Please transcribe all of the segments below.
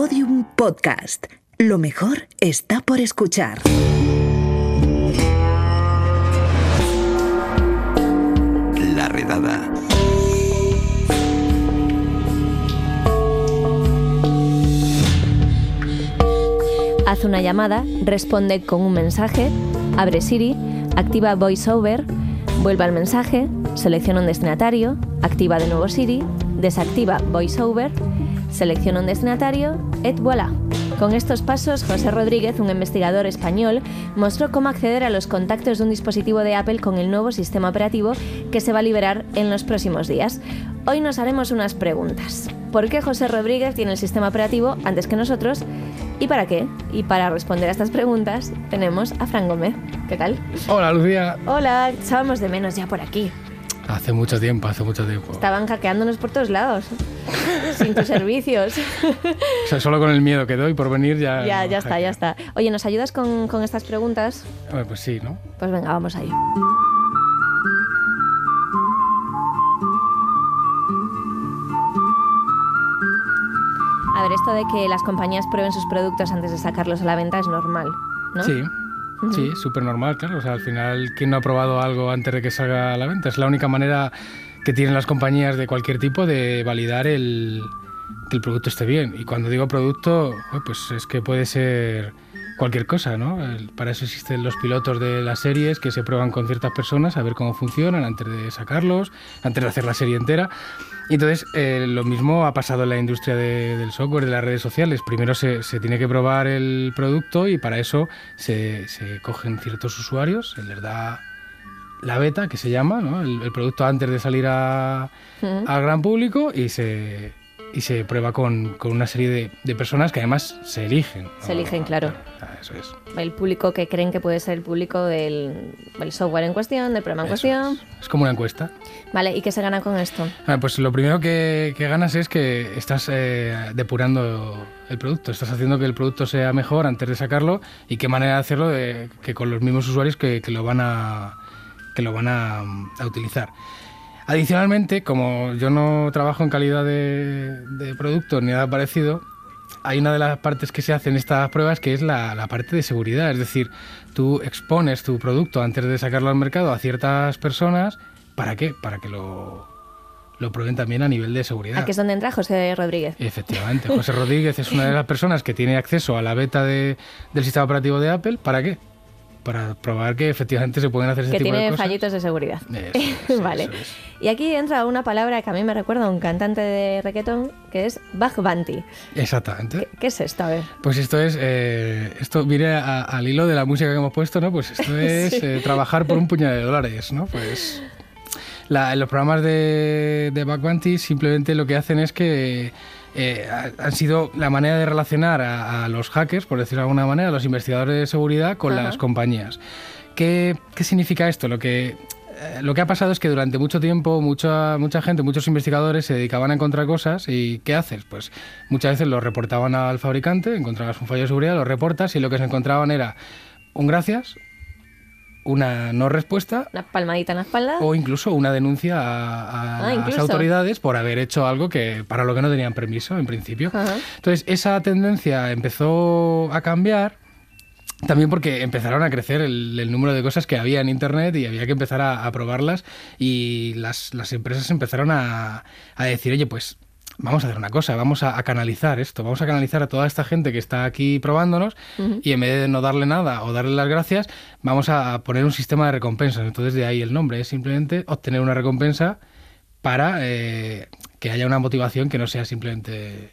Podium Podcast. Lo mejor está por escuchar. La redada. Haz una llamada, responde con un mensaje, abre Siri, activa VoiceOver, vuelve al mensaje, selecciona un destinatario, activa de nuevo Siri, desactiva VoiceOver, selecciona un destinatario, et voilà. Con estos pasos, José Rodríguez, un investigador español, mostró cómo acceder a los contactos de un dispositivo de Apple con el nuevo sistema operativo que se va a liberar en los próximos días. Hoy nos haremos unas preguntas. ¿Por qué José Rodríguez tiene el sistema operativo antes que nosotros? ¿Y para qué? Y para responder a estas preguntas tenemos a Fran Gómez. ¿Qué tal? Hola, Lucía. Hola, echábamos de menos ya por aquí. Hace mucho tiempo, hace mucho tiempo. Estaban hackeándonos por todos lados. sin tus servicios. O sea, solo con el miedo que doy por venir ya... ya, ya está, ya está. Oye, ¿nos ayudas con, con estas preguntas? Pues sí, ¿no? Pues venga, vamos ahí. A ver, esto de que las compañías prueben sus productos antes de sacarlos a la venta es normal, ¿no? Sí. Sí, súper normal, claro. O sea, al final, ¿quién no ha probado algo antes de que salga a la venta? Es la única manera que tienen las compañías de cualquier tipo de validar el, que el producto esté bien. Y cuando digo producto, pues es que puede ser cualquier cosa, ¿no? Para eso existen los pilotos de las series que se prueban con ciertas personas a ver cómo funcionan antes de sacarlos, antes de hacer la serie entera. Y entonces eh, lo mismo ha pasado en la industria de- del software, de las redes sociales. Primero se, se tiene que probar el producto y para eso se, se cogen ciertos usuarios, se les da la beta, que se llama, ¿no? el, el producto antes de salir a- Ujú. al gran público y se, y se prueba con, con una serie de, de personas que además se eligen. ¿no? Se eligen, claro. Ah, Eso es. El público que creen que puede ser el público del, del software en cuestión, del programa en Eso cuestión. es. Es como una encuesta. Vale, ¿y qué se gana con esto? Ah, pues lo primero que, que ganas es que estás eh, depurando el producto, estás haciendo que el producto sea mejor antes de sacarlo y qué manera de hacerlo de- que con los mismos usuarios que, que lo van a que lo van a, a utilizar. Adicionalmente, como yo no trabajo en calidad de, de producto ni nada parecido, hay una de las partes que se hacen estas pruebas que es la, la parte de seguridad. Es decir, tú expones tu producto antes de sacarlo al mercado a ciertas personas. ¿Para qué? Para que lo, lo prueben también a nivel de seguridad. Aquí es donde entra José Rodríguez. Efectivamente, José Rodríguez es una de las personas que tiene acceso a la beta de- del sistema operativo de Apple. ¿Para qué? Para probar que efectivamente se pueden hacer ese Que tipo de tiene cosas. fallitos de seguridad. Eso es, vale. eso es. Y aquí entra una palabra que a mí me recuerda a un cantante de reggaetón, que es Bug Bounty. Exactamente. ¿Qué, qué es esto? A ver. Pues esto es, eh, esto viene a- al hilo de la música que hemos puesto, ¿no? Pues esto es Sí. eh, trabajar por un puñado de dólares, ¿no? Pues la- los programas de, de Bug Bounty simplemente lo que hacen es que eh, ha- han sido la manera de relacionar a, a los hackers, por decirlo de alguna manera, a los investigadores de seguridad con Ajá. las compañías. ¿Qué, qué significa esto? Lo que, eh, lo que ha pasado es que durante mucho tiempo mucha, mucha gente, muchos investigadores se dedicaban a encontrar cosas y ¿qué haces? Pues muchas veces lo reportaban al fabricante, encontrabas un fallo de seguridad, lo reportas y lo que se encontraban era un gracias, una no respuesta Una palmadita en la espalda. o incluso una denuncia a, a Ah, las autoridades por haber hecho algo que para lo que no tenían permiso en principio. Entonces esa tendencia empezó a cambiar también porque empezaron a crecer el, el número de cosas que había en Internet y había que empezar a, a probarlas y las, las empresas empezaron a, a decir, oye, pues vamos a hacer una cosa, vamos a, a canalizar esto, vamos a canalizar a toda esta gente que está aquí probándonos y en vez de no darle nada o darle las gracias, vamos a poner un sistema de recompensas. Entonces de ahí el nombre, es simplemente obtener una recompensa para eh, que haya una motivación que no sea simplemente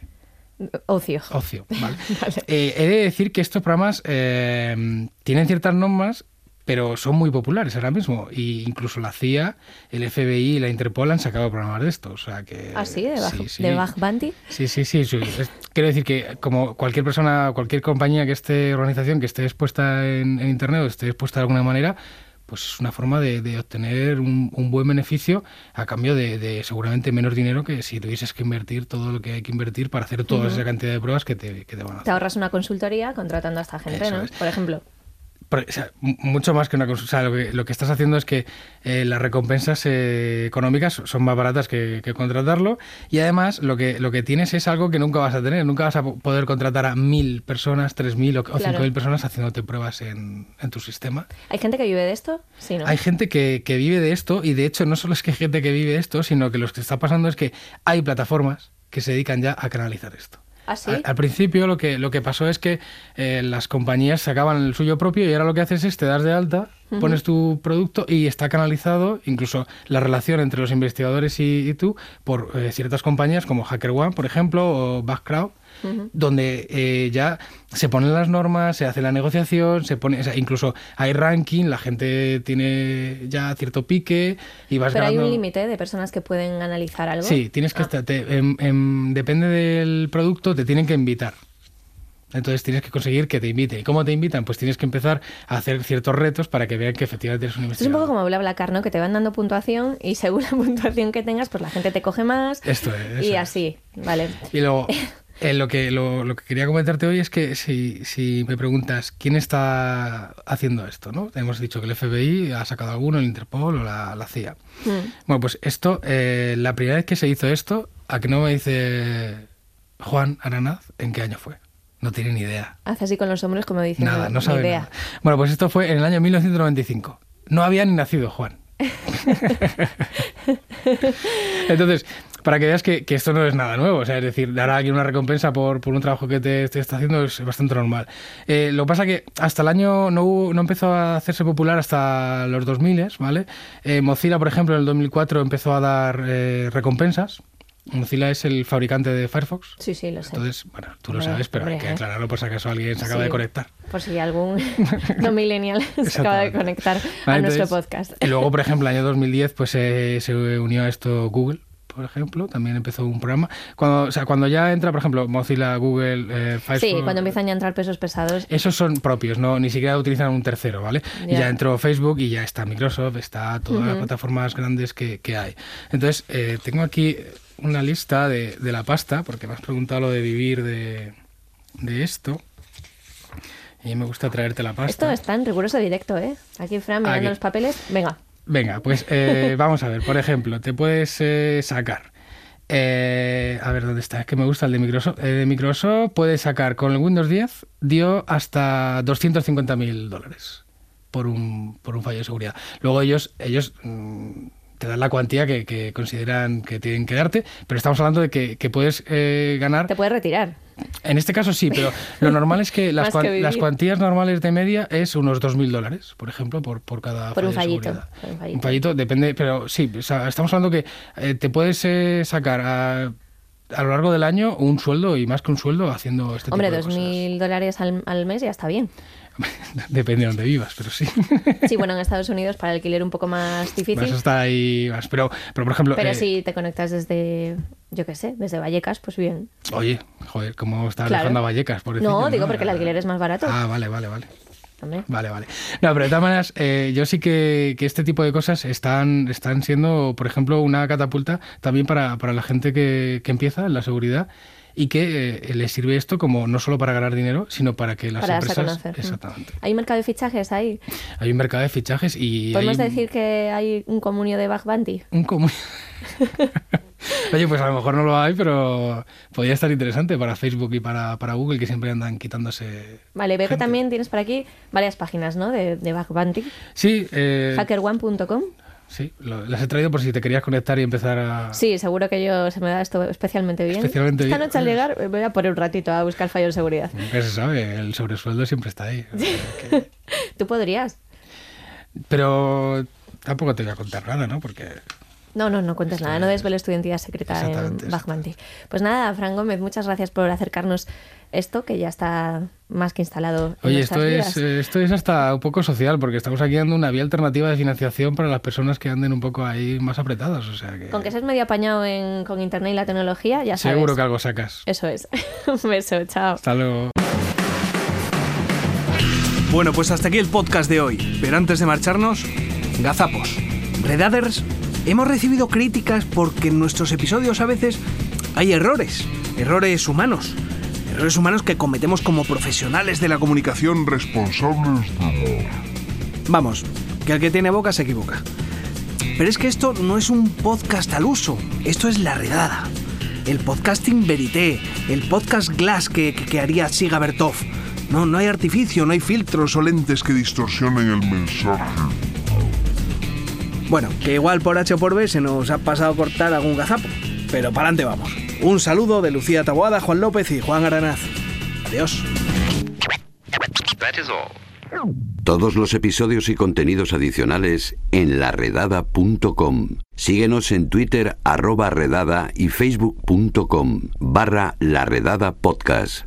Ocio. ocio. ¿vale? Eh, he de decir que estos programas eh, tienen ciertas normas, pero son muy populares ahora mismo. Y incluso la CIA, el FBI y la Interpol han sacado programas de estos. O sea que, ¿Ah, sí? ¿De Bug, sí, sí. de Bug Bounty? Sí, sí, sí. sí. Quiero decir que como cualquier persona, cualquier compañía que esté, organización que esté expuesta en, en Internet o esté expuesta de alguna manera, pues es una forma de, de obtener un, un buen beneficio a cambio de, de seguramente menos dinero que si tuvieses que invertir todo lo que hay que invertir para hacer toda esa cantidad de pruebas que te, que te van a Te hacer. ahorras una consultoría contratando a esta gente, Eso ¿no? es. Por ejemplo. O sea, mucho más que una cosa. O sea, lo que, lo que estás haciendo es que eh, las recompensas eh, económicas son más baratas que, que contratarlo. Y además, lo que, lo que tienes es algo que nunca vas a tener. Nunca vas a po- poder contratar a mil personas, tres mil o, o Claro. cinco mil personas haciéndote pruebas en, en tu sistema. ¿Hay gente que vive de esto? Sí, ¿no? Hay gente que, que vive de esto y de hecho no solo es que hay gente que vive de esto, sino que lo que está pasando es que hay plataformas que se dedican ya a canalizar esto. ¿Ah? Al, al principio lo que, lo que pasó es que eh, las compañías sacaban el suyo propio y ahora lo que haces es te das de alta, pones tu producto y está canalizado, incluso la relación entre los investigadores y, y tú, por eh, ciertas compañías como HackerOne, por ejemplo, o Backcrowd, donde eh, ya se ponen las normas, se hace la negociación, se pone, o sea, incluso hay ranking, la gente tiene ya cierto pique y vas Pero hay un límite de personas que pueden analizar algo. Sí, tienes que Ah. estar. te- em- em, depende del producto, te tienen que invitar. Entonces tienes que conseguir que te inviten. ¿Y cómo te invitan? Pues tienes que empezar a hacer ciertos retos para que vean que efectivamente eres un Esto es un investigador. poco como BlaBlaCar, ¿no? Que te van dando puntuación y según la puntuación que tengas, pues la gente te coge más. Esto es, y así, vale. Y luego, eh, lo, que, lo, lo que quería comentarte hoy es que si, si me preguntas quién está haciendo esto, ¿no? Hemos dicho que el FBI ha sacado alguno, el Interpol o la, la CIA. Mm. Bueno, pues esto, eh, la primera vez que se hizo esto, a que no me dice Juan Aranaz, ¿en qué año fue? No tiene ni idea. Hace así con los hombros como diciendo, Nada, no "Ni sabe idea. nada. Bueno, pues esto fue en el año 1995. No había ni nacido Juan. Entonces, para que veas que, que esto no es nada nuevo, o sea, es decir, dar a alguien una recompensa por, por un trabajo que te, te está haciendo es bastante normal. Eh, lo que pasa que hasta el año no, hubo- no empezó a hacerse popular hasta los 2000, ¿vale? Eh, Mozilla, por ejemplo, en el 2004 empezó a dar eh, recompensas. Mozilla es el fabricante de Firefox. Sí, sí, lo sé. Entonces, bueno, tú lo Hombre, sabes, pero hay que ¿eh? aclararlo por si acaso alguien se acaba Sí. de conectar. Por si algún no millennial se acaba de conectar a Vale, nuestro entonces, podcast. Y luego, por ejemplo, el año 2010 pues eh, se unió a esto Google, por ejemplo, también empezó un programa. Cuando, o sea, cuando ya entra, por ejemplo, Mozilla, Google, eh, Firefox... Sí, cuando empiezan ya a entrar pesos pesados. Esos son propios, no ni siquiera utilizan un tercero, ¿vale? Ya. Ya entró Facebook y ya está Microsoft, está todas las plataformas grandes que, que hay. Entonces, eh, tengo aquí una lista de, de la pasta, porque me has preguntado lo de vivir de, de esto. Y me gusta traerte la pasta. Esto está en riguroso directo, ¿eh? Aquí Fran mirando los papeles. Venga, Venga, pues eh, vamos a ver. Por ejemplo, te puedes eh, sacar. eh, a ver dónde está. Es que me gusta el de Microsoft. El de Microsoft puedes sacar con el Windows 10, dio hasta 250 mil dólares por un, por un fallo de seguridad. Luego ellos, ellos mm, te dan la cuantía que, que consideran que tienen que darte, pero estamos hablando de que, que puedes eh, ganar. te puedes retirar. En este caso sí, pero lo normal es que las, que cuan- las cuantías normales de media es unos 2.000 dólares, por ejemplo, por, por cada Por un fallo fallito, por un fallito. Un fallito depende, pero sí, o sea, estamos hablando que eh, te puedes eh, sacar a, a lo largo del año un sueldo y más que un sueldo haciendo este Hombre, tipo de dos mil dólares al, al mes ya está bien. Depende de donde vivas, pero sí. Sí, bueno, en Estados Unidos para alquiler un poco más difícil. Vas a estar ahí más. Pero, pero por ejemplo, Pero eh, si te conectas desde, yo qué sé, desde Vallecas, pues bien. oye, joder, ¿cómo estás Claro. dejando a Vallecas? pobrecillo, No, digo porque el alquiler es más barato. Ah, vale, vale, vale. Hombre. Vale, vale. No, pero de todas maneras, eh, yo sí que, que este tipo de cosas están, están siendo, por ejemplo, una catapulta también para, para la gente que, que empieza en la seguridad y que eh, le sirve esto como no solo para ganar dinero, sino para que las para empresas... conocer. Exactamente. Hay un mercado de fichajes ahí. Hay un mercado de fichajes y Podemos hay decir que hay un comunio de Bug Bounty. un común... Oye, pues a lo mejor no lo hay, pero podría estar interesante para Facebook y para, para Google, que siempre andan quitándose... Vale, veo que también tienes por aquí varias páginas, ¿no? De, de Bug Bounty. Sí, eh, Hackerone.com. sí lo- las he traído por si te querías conectar y empezar a... Sí, seguro que yo se me da esto especialmente bien. Especialmente Esta bien. noche al llegar me voy a poner un ratito a buscar fallo de seguridad. Nunca se sabe, el sobresueldo siempre está ahí. Que- Tú podrías. Pero tampoco te voy a contar nada, ¿no? Porque No, no, no cuentes nada, no desveles tu identidad secreta en Bounty. Pues nada, Fran Gómez, muchas gracias por acercarnos esto, que ya está más que instalado en Oye, nuestras esto vidas. es, eh, esto es hasta un poco social, porque estamos aquí dando una vía alternativa de financiación para las personas que anden un poco ahí más apretadas. O sea que Con que seas medio apañado en- con internet y la tecnología, ya sabes. seguro que algo sacas. Eso es. un beso, chao. Hasta luego. Bueno, pues hasta aquí el podcast de hoy. Pero antes de marcharnos, gazapos. Redaders, hemos recibido críticas porque en nuestros episodios a veces hay errores, errores humanos, errores humanos que cometemos como profesionales de la comunicación. Responsables de Vamos, que el que tiene boca se equivoca. Pero es que esto no es un podcast al uso, esto es la redada. El podcasting verité, el podcast glass que, que, que haría Siga Bertov. No, no hay artificio, no hay filtros o lentes que distorsionen el mensaje. Bueno, que igual por H o por B se nos ha pasado a cortar algún gazapo. Pero para adelante vamos. Un saludo de Lucía Taboada, Juan López y Juan Aranaz. Adiós. Todos los episodios y contenidos adicionales en laredada.com. Síguenos en Twitter arroba redada y facebook.com barra laredada podcast.